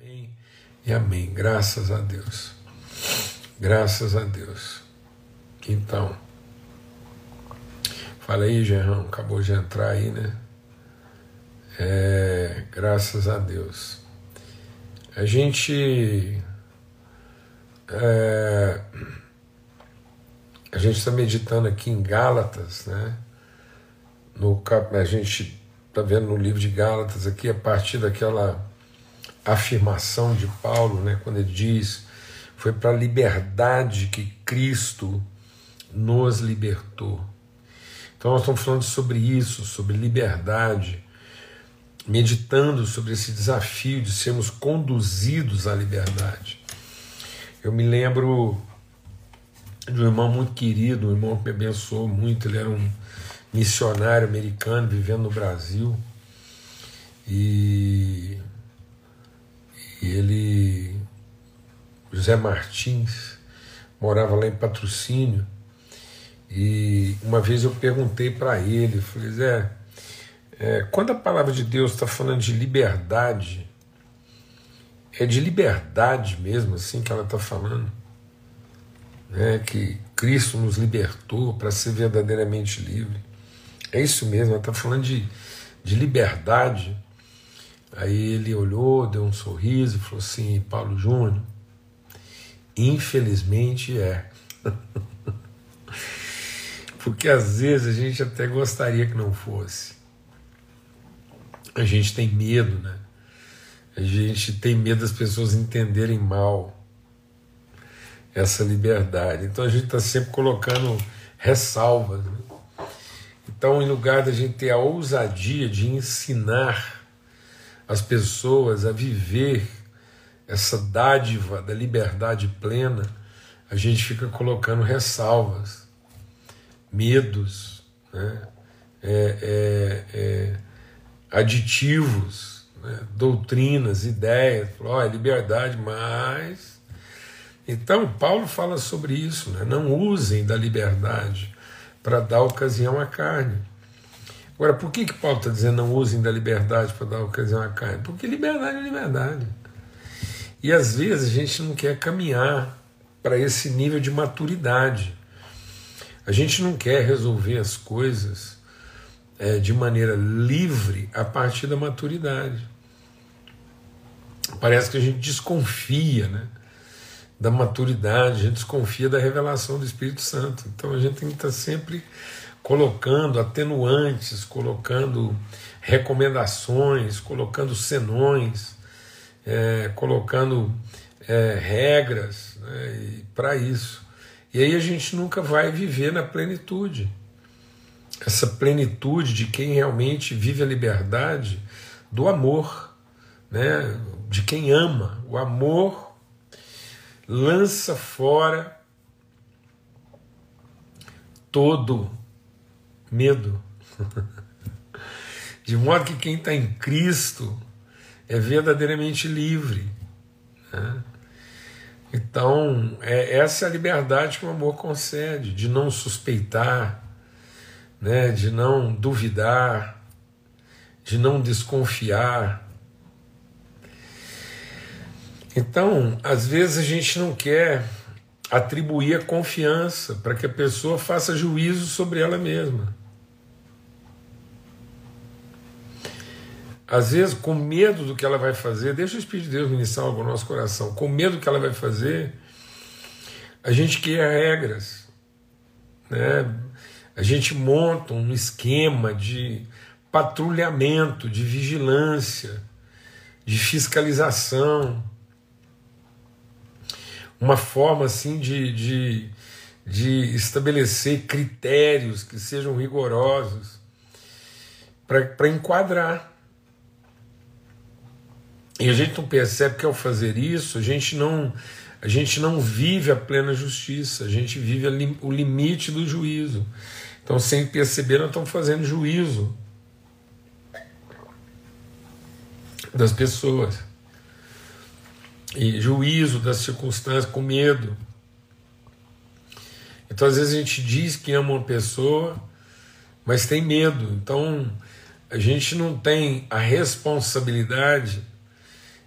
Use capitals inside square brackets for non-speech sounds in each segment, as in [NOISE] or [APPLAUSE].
Amém e amém. Graças a Deus. Graças a Deus. Então, fala aí, Gerrão, acabou de entrar aí, né? É, graças a Deus. A gente. É, a gente está meditando aqui em Gálatas, né? No, a gente está vendo no livro de Gálatas aqui, a partir daquela afirmação de Paulo, né, quando ele diz: Foi para a liberdade que Cristo nos libertou. Então, nós estamos falando sobre isso, sobre liberdade, meditando sobre esse desafio de sermos conduzidos à liberdade. Eu me lembro de um irmão muito querido, um irmão que me abençoou muito, ele era um missionário americano vivendo no Brasil. E, e ele, José Martins, morava lá em patrocínio. E uma vez eu perguntei para ele, falei, Zé, é, quando a palavra de Deus está falando de liberdade, é de liberdade mesmo assim que ela está falando? Né, que Cristo nos libertou para ser verdadeiramente livre. É isso mesmo, ela está falando de, de liberdade. Aí ele olhou, deu um sorriso e falou assim: Paulo Júnior, infelizmente é. [LAUGHS] Porque às vezes a gente até gostaria que não fosse. A gente tem medo, né? A gente tem medo das pessoas entenderem mal essa liberdade. Então a gente está sempre colocando ressalvas. Né? Então, em lugar da gente ter a ousadia de ensinar as pessoas a viver essa dádiva da liberdade plena, a gente fica colocando ressalvas, medos, né? é, é, é, aditivos, né? doutrinas, ideias. Oh, é liberdade, mas. Então, Paulo fala sobre isso, né? não usem da liberdade para dar ocasião à carne. Agora, por que, que Paulo está dizendo não usem da liberdade para dar ocasião à carne? Porque liberdade é liberdade. E às vezes a gente não quer caminhar para esse nível de maturidade. A gente não quer resolver as coisas é, de maneira livre a partir da maturidade. Parece que a gente desconfia, né? da maturidade, a gente desconfia da revelação do Espírito Santo. Então a gente tem que estar sempre colocando atenuantes, colocando recomendações, colocando senões, é, colocando é, regras né, para isso. E aí a gente nunca vai viver na plenitude. Essa plenitude de quem realmente vive a liberdade do amor, né, de quem ama. O amor lança fora todo medo. [LAUGHS] De modo que quem está em Cristo é verdadeiramente livre. Né? Então, é essa é a liberdade que o amor concede, de não suspeitar, né, de não duvidar, de não desconfiar, então, às vezes a gente não quer atribuir a confiança para que a pessoa faça juízo sobre ela mesma. Às vezes, com medo do que ela vai fazer, deixa o Espírito de Deus ministrar algo no nosso coração, com medo do que ela vai fazer, a gente cria regras, né? a gente monta um esquema de patrulhamento, de vigilância, de fiscalização uma forma assim de, de, de estabelecer critérios que sejam rigorosos para enquadrar. E a gente não percebe que ao fazer isso, a gente não, a gente não vive a plena justiça, a gente vive o limite do juízo. Então, sem perceber, nós estamos fazendo juízo das pessoas e juízo das circunstâncias, com medo. Então, às vezes, a gente diz que ama uma pessoa, mas tem medo. Então, a gente não tem a responsabilidade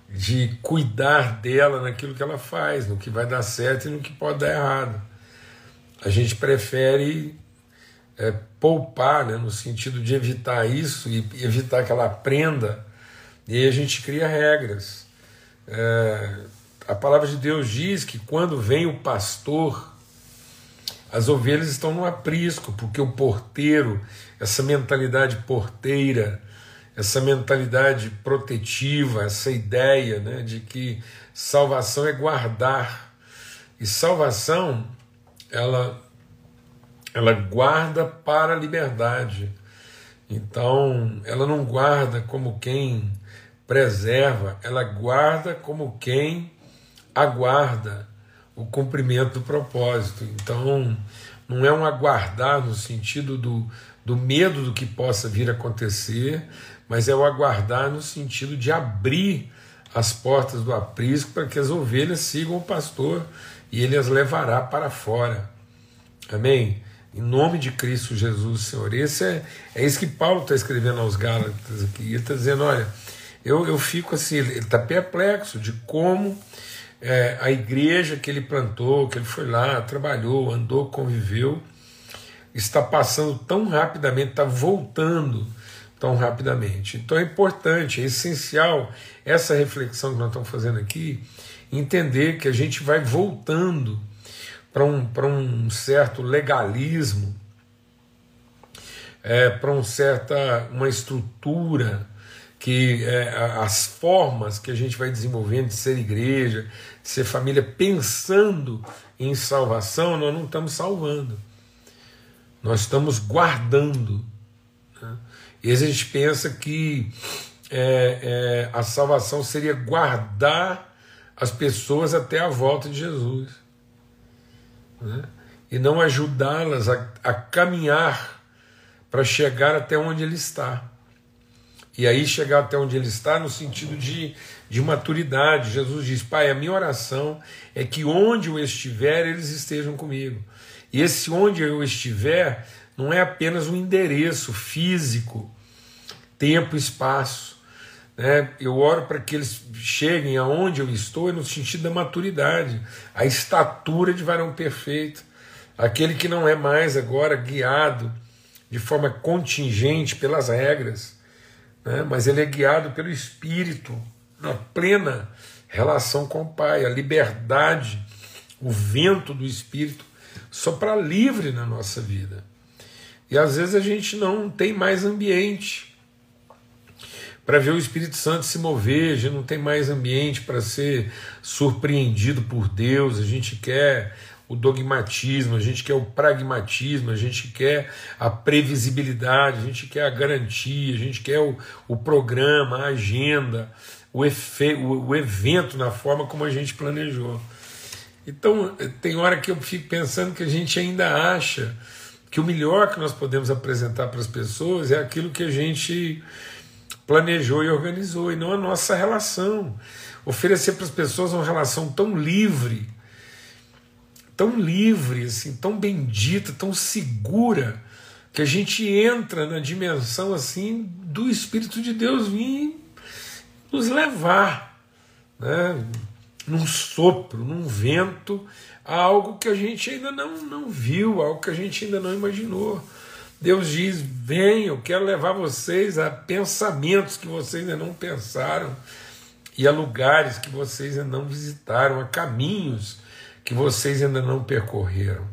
de cuidar dela naquilo que ela faz, no que vai dar certo e no que pode dar errado. A gente prefere é, poupar, né, no sentido de evitar isso e evitar que ela aprenda, e aí a gente cria regras. É, a palavra de Deus diz que quando vem o pastor, as ovelhas estão no aprisco, porque o porteiro, essa mentalidade porteira, essa mentalidade protetiva, essa ideia né, de que salvação é guardar. E salvação, ela, ela guarda para a liberdade. Então, ela não guarda como quem preserva, ela guarda como quem aguarda o cumprimento do propósito. Então, não é um aguardar no sentido do, do medo do que possa vir a acontecer, mas é o aguardar no sentido de abrir as portas do aprisco para que as ovelhas sigam o pastor e ele as levará para fora. Amém? Em nome de Cristo Jesus, Senhor. Esse é, é isso que Paulo está escrevendo aos Gálatas aqui. Ele está dizendo: olha, eu, eu fico assim, ele está perplexo de como é, a igreja que ele plantou, que ele foi lá, trabalhou, andou, conviveu, está passando tão rapidamente, está voltando tão rapidamente. Então é importante, é essencial essa reflexão que nós estamos fazendo aqui, entender que a gente vai voltando para um, um certo legalismo, é, para um certa uma estrutura que é, as formas que a gente vai desenvolvendo de ser igreja, de ser família, pensando em salvação, nós não estamos salvando, nós estamos guardando. E a gente pensa que é, é, a salvação seria guardar as pessoas até a volta de Jesus né? e não ajudá-las a, a caminhar para chegar até onde Ele está. E aí chegar até onde ele está no sentido de, de maturidade. Jesus diz: Pai, a minha oração é que onde eu estiver, eles estejam comigo. E esse onde eu estiver não é apenas um endereço físico, tempo e espaço. Né? Eu oro para que eles cheguem aonde eu estou, é no sentido da maturidade, a estatura de varão perfeito, aquele que não é mais agora guiado de forma contingente pelas regras né? mas ele é guiado pelo Espírito, na plena relação com o Pai, a liberdade, o vento do Espírito sopra livre na nossa vida. E às vezes a gente não tem mais ambiente para ver o Espírito Santo se mover, a gente não tem mais ambiente para ser surpreendido por Deus, a gente quer o dogmatismo, a gente quer o pragmatismo, a gente quer a previsibilidade, a gente quer a garantia, a gente quer o, o programa, a agenda, o, efe, o, o evento na forma como a gente planejou. Então, tem hora que eu fico pensando que a gente ainda acha que o melhor que nós podemos apresentar para as pessoas é aquilo que a gente planejou e organizou, e não a nossa relação. Oferecer para as pessoas uma relação tão livre tão livre, assim, tão bendita, tão segura, que a gente entra na dimensão assim do Espírito de Deus vir nos levar, né? num sopro, num vento, a algo que a gente ainda não, não viu, algo que a gente ainda não imaginou. Deus diz: Vem, eu quero levar vocês a pensamentos que vocês ainda não pensaram, e a lugares que vocês ainda não visitaram, a caminhos que vocês ainda não percorreram.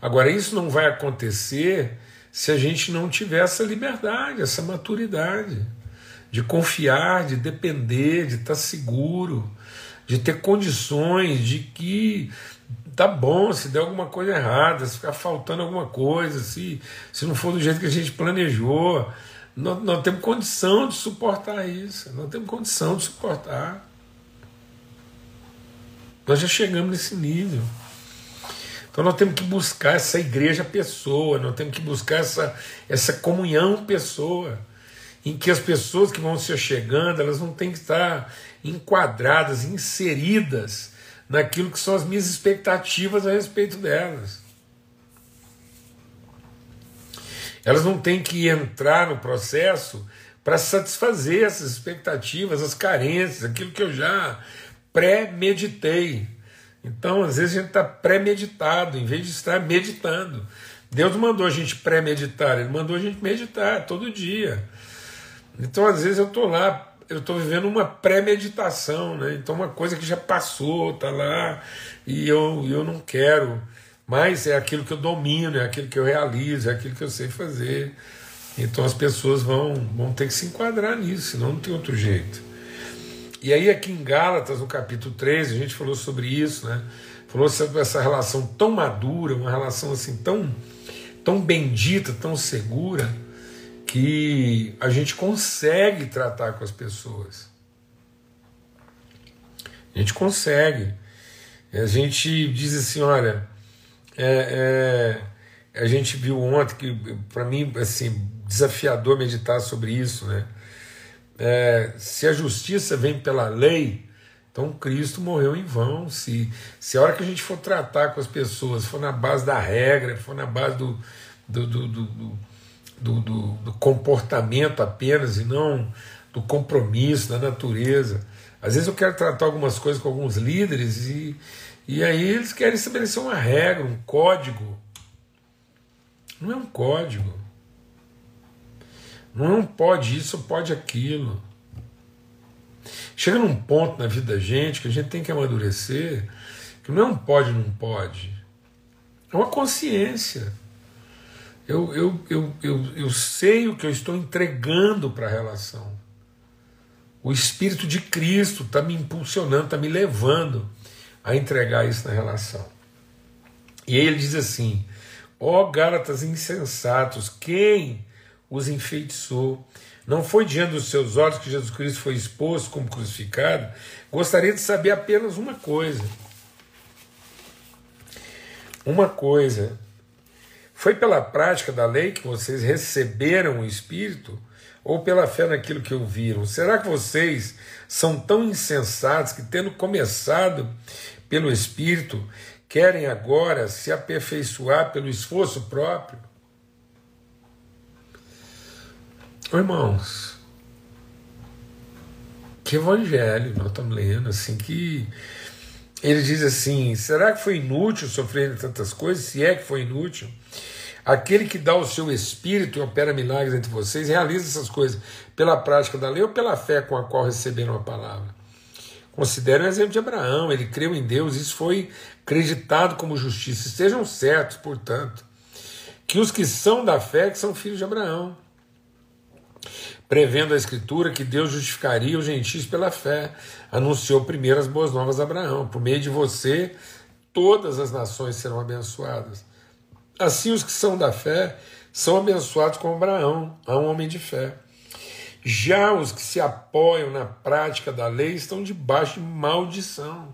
Agora, isso não vai acontecer se a gente não tiver essa liberdade, essa maturidade de confiar, de depender, de estar seguro, de ter condições de que tá bom, se der alguma coisa errada, se ficar faltando alguma coisa, se, se não for do jeito que a gente planejou, nós, nós temos condição de suportar isso, nós temos condição de suportar. Nós já chegamos nesse nível. Então nós temos que buscar essa igreja pessoa, nós temos que buscar essa, essa comunhão pessoa, em que as pessoas que vão se chegando, elas não têm que estar enquadradas, inseridas naquilo que são as minhas expectativas a respeito delas. Elas não têm que entrar no processo para satisfazer essas expectativas, as carências, aquilo que eu já pré-meditei. Então, às vezes, a gente está pré-meditado, em vez de estar meditando. Deus mandou a gente pré-meditar, Ele mandou a gente meditar todo dia. Então, às vezes, eu estou lá, eu estou vivendo uma pré-meditação, né? Então, uma coisa que já passou, está lá, e eu, eu não quero, mas é aquilo que eu domino, é aquilo que eu realizo, é aquilo que eu sei fazer. Então, as pessoas vão, vão ter que se enquadrar nisso, senão não tem outro jeito. E aí, aqui em Gálatas, no capítulo 13, a gente falou sobre isso, né? Falou sobre essa relação tão madura, uma relação assim tão, tão bendita, tão segura, que a gente consegue tratar com as pessoas. A gente consegue. A gente diz assim, olha, é, é, a gente viu ontem que, para mim, assim, desafiador meditar sobre isso, né? é, se a justiça vem pela lei, então Cristo morreu em vão. Se, se a hora que a gente for tratar com as pessoas for na base da regra, for na base do, do, do, do, do, do, do comportamento apenas e não do compromisso, da natureza. Às vezes eu quero tratar algumas coisas com alguns líderes e, e aí eles querem estabelecer uma regra, um código. Não é um código. Não pode isso, pode aquilo. Chega num ponto na vida da gente que a gente tem que amadurecer, que não é um pode, não pode. É uma consciência. Eu, eu, eu, eu, eu sei o que eu estou entregando para a relação. O Espírito de Cristo está me impulsionando, está me levando a entregar isso na relação. E ele diz assim: Ó oh, Gálatas insensatos, quem os enfeitiçou. Não foi diante dos seus olhos que Jesus Cristo foi exposto como crucificado? Gostaria de saber apenas uma coisa. Uma coisa. Foi pela prática da lei que vocês receberam o Espírito? Ou pela fé naquilo que ouviram? Será que vocês são tão insensatos que, tendo começado pelo Espírito, querem agora se aperfeiçoar pelo esforço próprio? Irmãos, que evangelho nós estamos lendo, assim, que ele diz assim: será que foi inútil sofrer tantas coisas? Se é que foi inútil, aquele que dá o seu espírito e opera milagres entre vocês, realiza essas coisas pela prática da lei ou pela fé com a qual receberam a palavra. Considere o exemplo de Abraão, ele creu em Deus, isso foi acreditado como justiça. Estejam certos, portanto, que os que são da fé que são filhos de Abraão prevendo a Escritura que Deus justificaria os gentios pela fé, anunciou primeiro as boas novas a Abraão: por meio de você, todas as nações serão abençoadas. Assim, os que são da fé são abençoados como Abraão, a um homem de fé. Já os que se apoiam na prática da lei estão debaixo de maldição.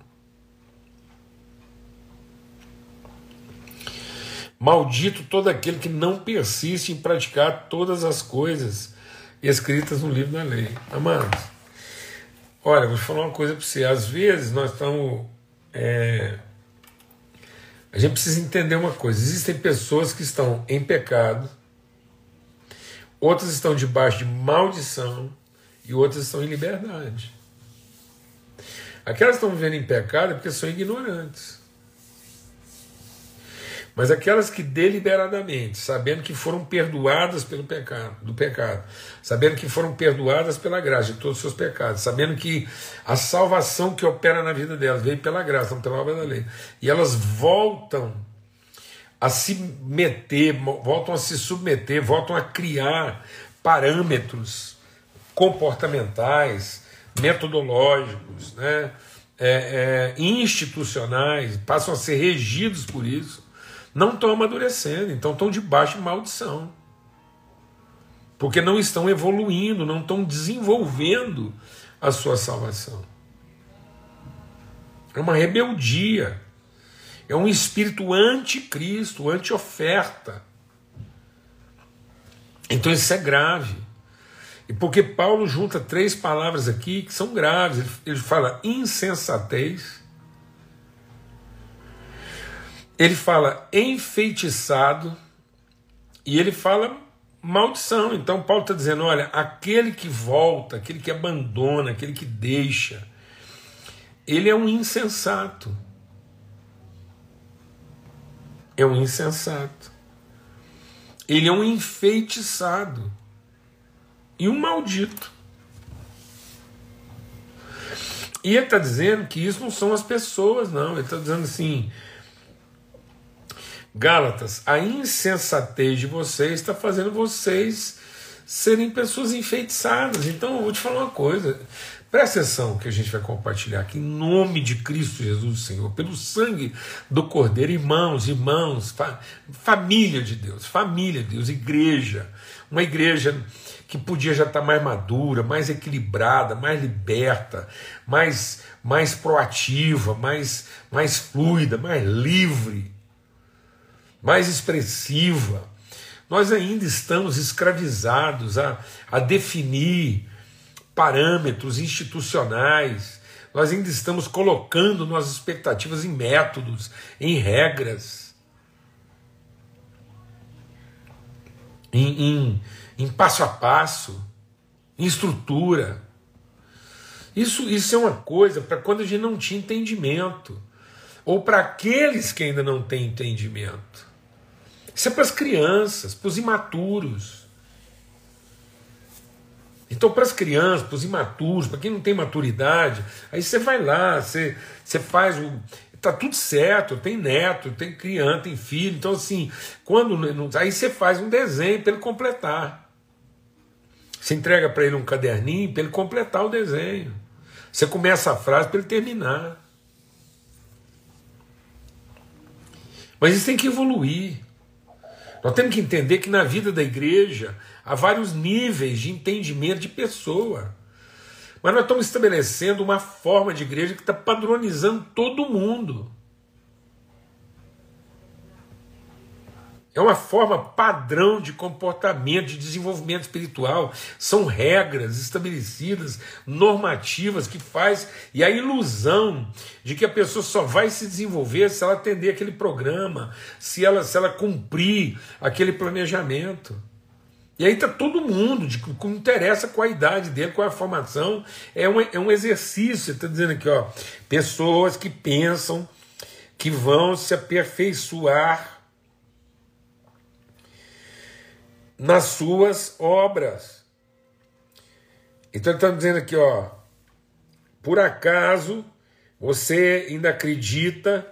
Maldito todo aquele que não persiste em praticar todas as coisas escritas no livro da lei. Amados, olha, vou te falar uma coisa para você. Às vezes nós estamos. É, a gente precisa entender uma coisa: existem pessoas que estão em pecado, outras estão debaixo de maldição e outras estão em liberdade. Aquelas que estão vivendo em pecado é porque são ignorantes. Mas aquelas que deliberadamente, sabendo que foram perdoadas pelo pecado, do pecado, sabendo que foram perdoadas pela graça de todos os seus pecados, sabendo que a salvação que opera na vida delas veio pela graça, não pela obra da lei, e elas voltam a se meter, voltam a se submeter, voltam a criar parâmetros comportamentais, metodológicos, né, é, é, institucionais, passam a ser regidos por isso não estão amadurecendo, então estão debaixo de maldição. Porque não estão evoluindo, não estão desenvolvendo a sua salvação. É uma rebeldia. É um espírito anticristo, anti-oferta. Então isso é grave. E porque Paulo junta três palavras aqui que são graves. Ele fala insensatez, ele fala enfeitiçado e ele fala maldição. Então Paulo está dizendo: olha, aquele que volta, aquele que abandona, aquele que deixa, ele é um insensato. É um insensato. Ele é um enfeitiçado e um maldito. E ele está dizendo que isso não são as pessoas, não. Ele está dizendo assim: Gálatas, a insensatez de vocês está fazendo vocês serem pessoas enfeitiçadas. Então eu vou te falar uma coisa. Presta atenção que a gente vai compartilhar aqui em nome de Cristo Jesus, Senhor, pelo sangue do Cordeiro, irmãos, irmãos, fa família de Deus, família de Deus, igreja, uma igreja que podia já estar mais madura, mais equilibrada, mais liberta, mais, mais proativa, mais, mais fluida, mais livre, mais expressiva. Nós ainda estamos escravizados a, a definir parâmetros institucionais, nós ainda estamos colocando nossas expectativas em métodos, em regras, em, em, em passo a passo, em estrutura. Isso, isso é uma coisa para quando a gente não tinha entendimento, ou para aqueles que ainda não têm entendimento. Isso é para as crianças, para os imaturos. Então, para as crianças, para os imaturos, para quem não tem maturidade, aí você vai lá, você, você faz o. Tá tudo certo, tem neto, tem criança, tem filho. Então, assim, quando. Aí você faz um desenho para ele completar. Você entrega para ele um caderninho para ele completar o desenho. Você começa a frase para ele terminar. Mas isso tem que evoluir. Nós temos que entender que na vida da igreja há vários níveis de entendimento de pessoa. Mas nós estamos estabelecendo uma forma de igreja que está padronizando todo mundo. É uma forma padrão de comportamento, de desenvolvimento espiritual. São regras estabelecidas, normativas que faz e a ilusão de que a pessoa só vai se desenvolver se ela atender aquele programa, se ela se ela cumprir aquele planejamento. E aí está todo mundo, de como interessa com a idade dele, com a formação. É um, é um exercício, está dizendo aqui, ó, pessoas que pensam que vão se aperfeiçoar nas suas obras. Então ele está dizendo aqui, ó, por acaso você ainda acredita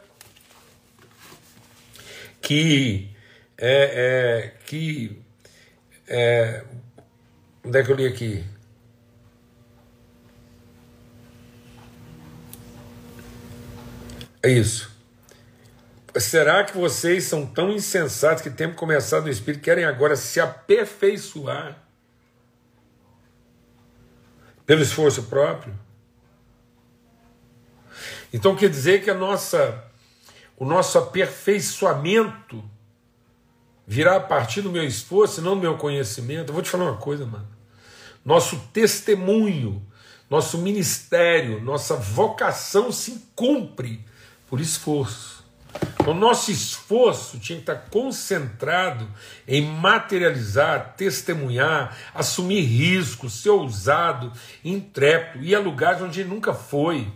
que é, é que é, onde é que eu li aqui? É isso. Será que vocês são tão insensatos que têm começado no Espírito querem agora se aperfeiçoar pelo esforço próprio? Então quer dizer que a nossa, o nosso aperfeiçoamento virá a partir do meu esforço, não do meu conhecimento. Eu vou te falar uma coisa, mano. Nosso testemunho, nosso ministério, nossa vocação se cumpre por esforço. O nosso esforço tinha que estar concentrado em materializar, testemunhar, assumir riscos, ser ousado, intrépido, ir a lugares onde nunca foi.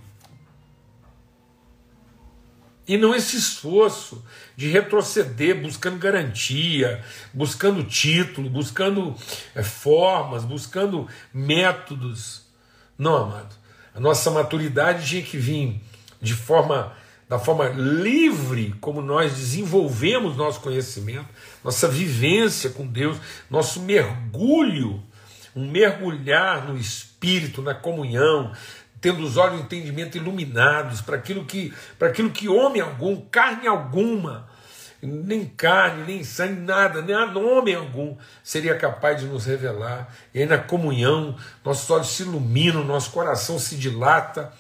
E não esse esforço de retroceder, buscando garantia, buscando título, buscando é, formas, buscando métodos. Não, amado. A nossa maturidade tinha que vir de forma da forma livre como nós desenvolvemos nosso conhecimento, nossa vivência com Deus, nosso mergulho, um mergulhar no espírito, na comunhão, tendo os olhos do entendimento iluminados para aquilo que para aquilo que homem algum, carne alguma, nem carne, nem sangue, nada, nem homem algum seria capaz de nos revelar. E aí na comunhão, nossos olhos se iluminam, nosso coração se dilata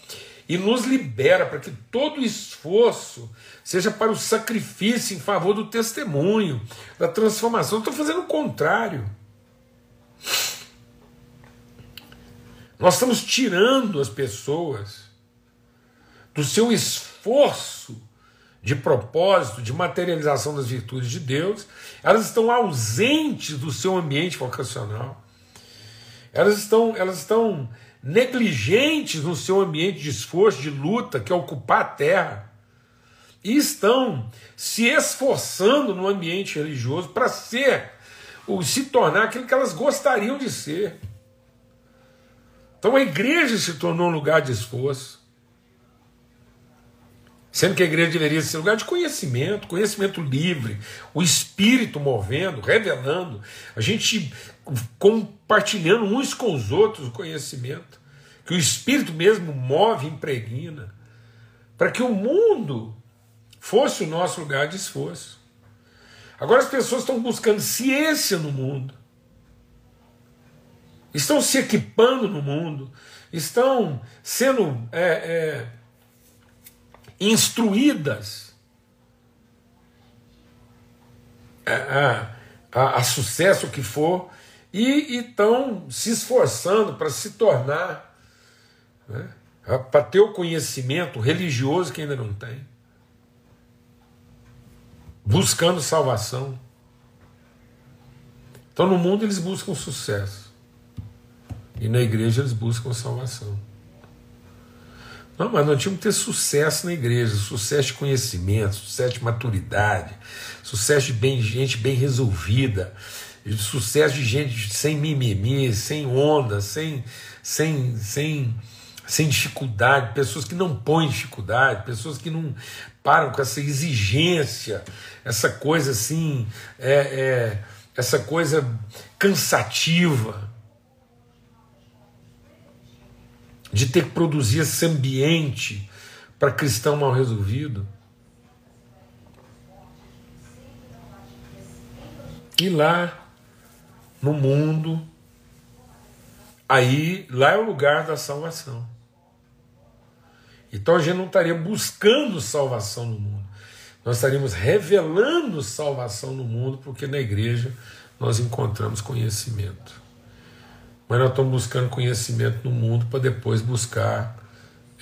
e nos libera para que todo esforço seja para o sacrifício em favor do testemunho, da transformação. Estou fazendo o contrário. Nós estamos tirando as pessoas do seu esforço de propósito, de materialização das virtudes de Deus, elas estão ausentes do seu ambiente vocacional. Elas estão, elas estão negligentes no seu ambiente de esforço, de luta, que é ocupar a terra. E estão se esforçando no ambiente religioso para ser, ou se tornar aquilo que elas gostariam de ser. Então a igreja se tornou um lugar de esforço. Sendo que a igreja deveria ser lugar de conhecimento, conhecimento livre, o Espírito movendo, revelando, a gente compartilhando uns com os outros o conhecimento, que o Espírito mesmo move, impregna, para que o mundo fosse o nosso lugar de esforço. Agora as pessoas estão buscando ciência no mundo, estão se equipando no mundo, estão sendo. É, é, instruídas a, a, a sucesso que for e estão se esforçando para se tornar, né, para ter o conhecimento religioso que ainda não tem, buscando salvação. Então no mundo eles buscam sucesso e na igreja eles buscam salvação. Não, mas nós tínhamos que ter sucesso na igreja, sucesso de conhecimento, sucesso de maturidade, sucesso de bem, gente bem resolvida, sucesso de gente sem mimimi, sem onda, sem, sem, sem, sem dificuldade, pessoas que não põem dificuldade, pessoas que não param com essa exigência, essa coisa assim, é, é, essa coisa cansativa. De ter que produzir esse ambiente para cristão mal resolvido. E lá no mundo, aí lá é o lugar da salvação. Então a gente não estaria buscando salvação no mundo, nós estaríamos revelando salvação no mundo, porque na igreja nós encontramos conhecimento mas nós estamos buscando conhecimento no mundo para depois buscar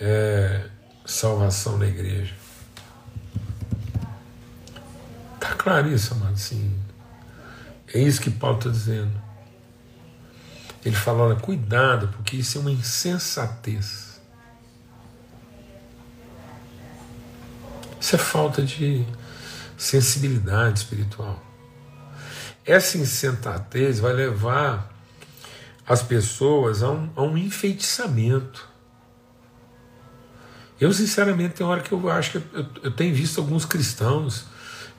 é, salvação na igreja. Está claro isso, amado? Sim. É isso que Paulo está dizendo. Ele fala: olha, cuidado, porque isso é uma insensatez. Isso é falta de sensibilidade espiritual. Essa insensatez vai levar as pessoas a um, a um enfeitiçamento. Eu, sinceramente, tem hora que eu acho que eu, eu tenho visto alguns cristãos,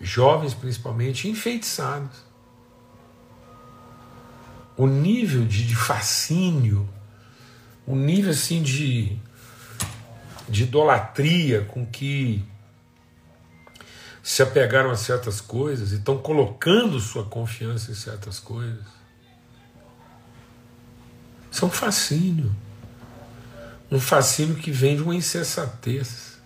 jovens principalmente, enfeitiçados. O nível de, de fascínio, o nível assim de, de idolatria com que se apegaram a certas coisas e estão colocando sua confiança em certas coisas isso é um fascínio. Um fascínio que vem de uma insensatez.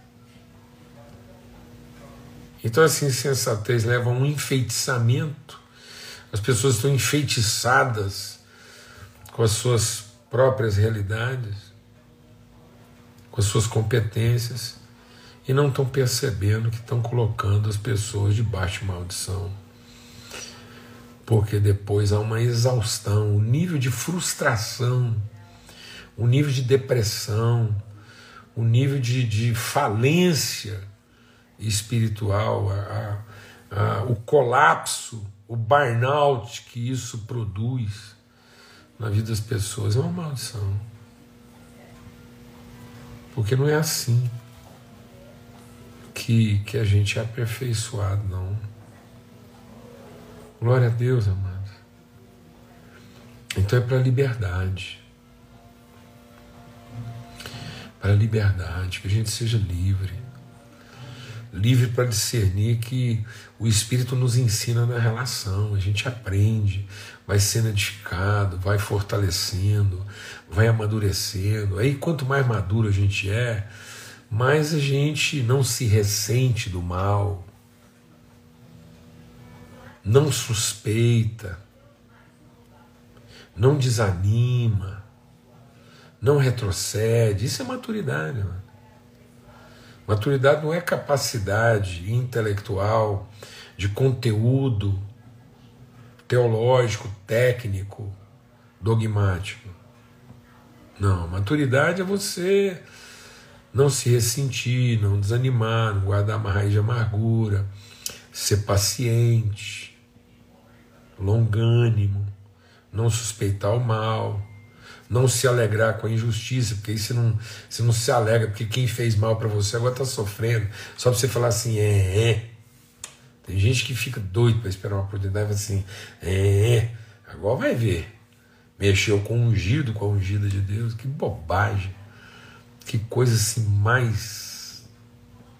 Então essa insensatez leva a um enfeitiçamento. As pessoas estão enfeitiçadas com as suas próprias realidades, com as suas competências, e não estão percebendo que estão colocando as pessoas debaixo de maldição porque depois há uma exaustão, um nível de frustração, um nível de depressão, um nível de, de falência espiritual, a, a, a, o colapso, o burnout que isso produz na vida das pessoas é uma maldição. Porque não é assim que, que a gente é aperfeiçoado, não. Glória a Deus, amado. Então é para a liberdade. Para a liberdade, que a gente seja livre. Livre para discernir que o Espírito nos ensina na relação, a gente aprende, vai sendo edificado, vai fortalecendo, vai amadurecendo. Aí quanto mais maduro a gente é, mais a gente não se ressente do mal, não suspeita, não desanima, não retrocede. Isso é maturidade. Mano. Maturidade não é capacidade intelectual, de conteúdo teológico, técnico, dogmático. Não, maturidade é você não se ressentir, não desanimar, não guardar uma raiz de amargura, ser paciente, longânimo, não suspeitar o mal, não se alegrar com a injustiça, porque aí você não, você não se alegra, porque quem fez mal para você agora está sofrendo, só para você falar assim, é, é. Tem gente que fica doido para esperar uma oportunidade assim, é, é, agora vai ver. Mexeu com o ungido, com a ungida de Deus, que bobagem. Que coisa assim mais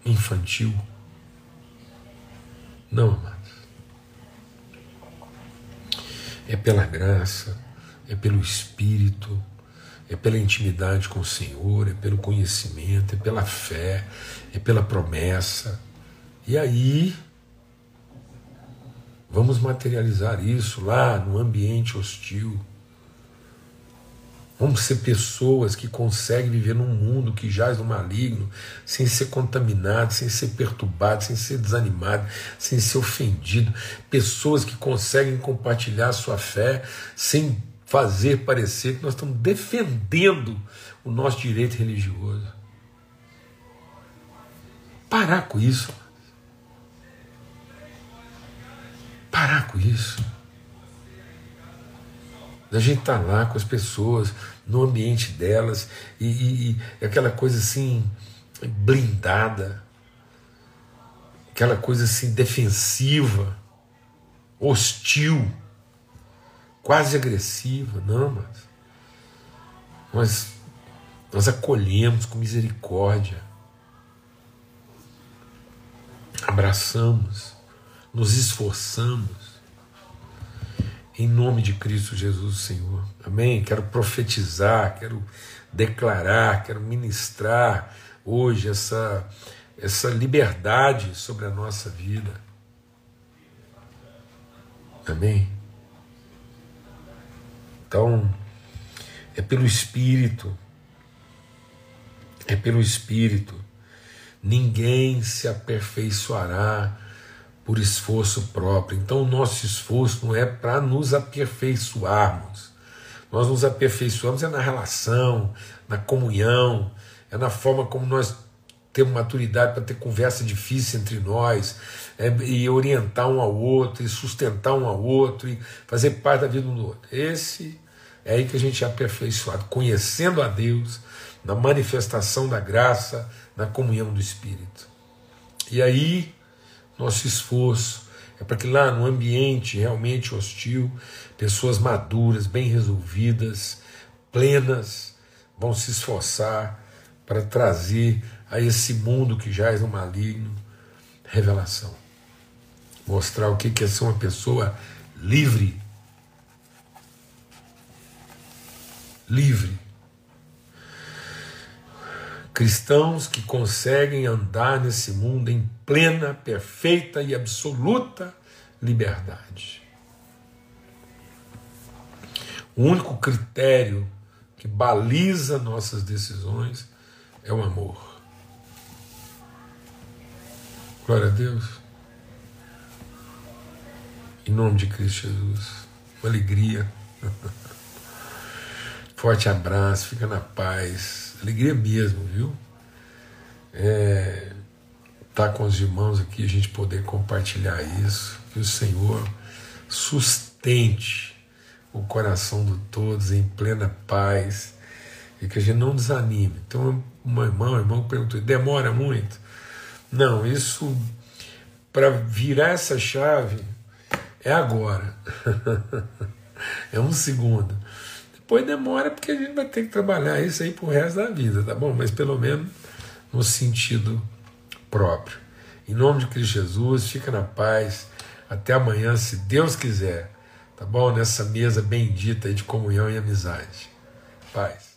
infantil. Não, amados. É pela graça, é pelo Espírito, é pela intimidade com o Senhor, é pelo conhecimento, é pela fé, é pela promessa. E aí, vamos materializar isso lá no ambiente hostil Vamos ser pessoas que conseguem viver num mundo que jaz no maligno, sem ser contaminado, sem ser perturbado, sem ser desanimado, sem ser ofendido. Pessoas que conseguem compartilhar a sua fé sem fazer parecer que nós estamos defendendo o nosso direito religioso. Parar com isso. Parar com isso da gente estar tá lá com as pessoas, no ambiente delas, e, e, e aquela coisa assim, blindada, aquela coisa assim, defensiva, hostil, quase agressiva. Não, mas nós, nós acolhemos com misericórdia, abraçamos, nos esforçamos em nome de Cristo Jesus, Senhor. Amém? Quero profetizar, quero declarar, quero ministrar hoje essa, essa liberdade sobre a nossa vida. Amém? Então, é pelo Espírito, é pelo Espírito. Ninguém se aperfeiçoará por esforço próprio. Então, o nosso esforço não é para nos aperfeiçoarmos. Nós nos aperfeiçoamos é na relação, na comunhão, é na forma como nós temos maturidade para ter conversa difícil entre nós, é, e orientar um ao outro, e sustentar um ao outro, e fazer parte da vida um do outro. Esse é aí que a gente é aperfeiçoado, conhecendo a Deus, na manifestação da graça, na comunhão do Espírito. E aí nosso esforço é para que lá no ambiente realmente hostil, pessoas maduras, bem resolvidas, plenas, vão se esforçar para trazer a esse mundo que jaz no maligno revelação. Mostrar o que é ser uma pessoa livre. Livre Cristãos que conseguem andar nesse mundo em plena, perfeita e absoluta liberdade. O único critério que baliza nossas decisões é o amor. Glória a Deus. Em nome de Cristo Jesus. Uma alegria. [LAUGHS] Forte abraço, fica na paz alegria mesmo, viu? É, tá com os irmãos aqui, a gente poder compartilhar isso, que o Senhor sustente o coração de todos em plena paz e que a gente não desanime. Então, uma irmã, um irmão perguntou: demora muito? Não, isso para virar essa chave é agora. [LAUGHS] é um segundo. Depois demora porque a gente vai ter que trabalhar isso aí pro resto da vida, tá bom? Mas pelo menos no sentido próprio. Em nome de Cristo Jesus, fica na paz. Até amanhã, se Deus quiser, tá bom? Nessa mesa bendita de comunhão e amizade. Paz.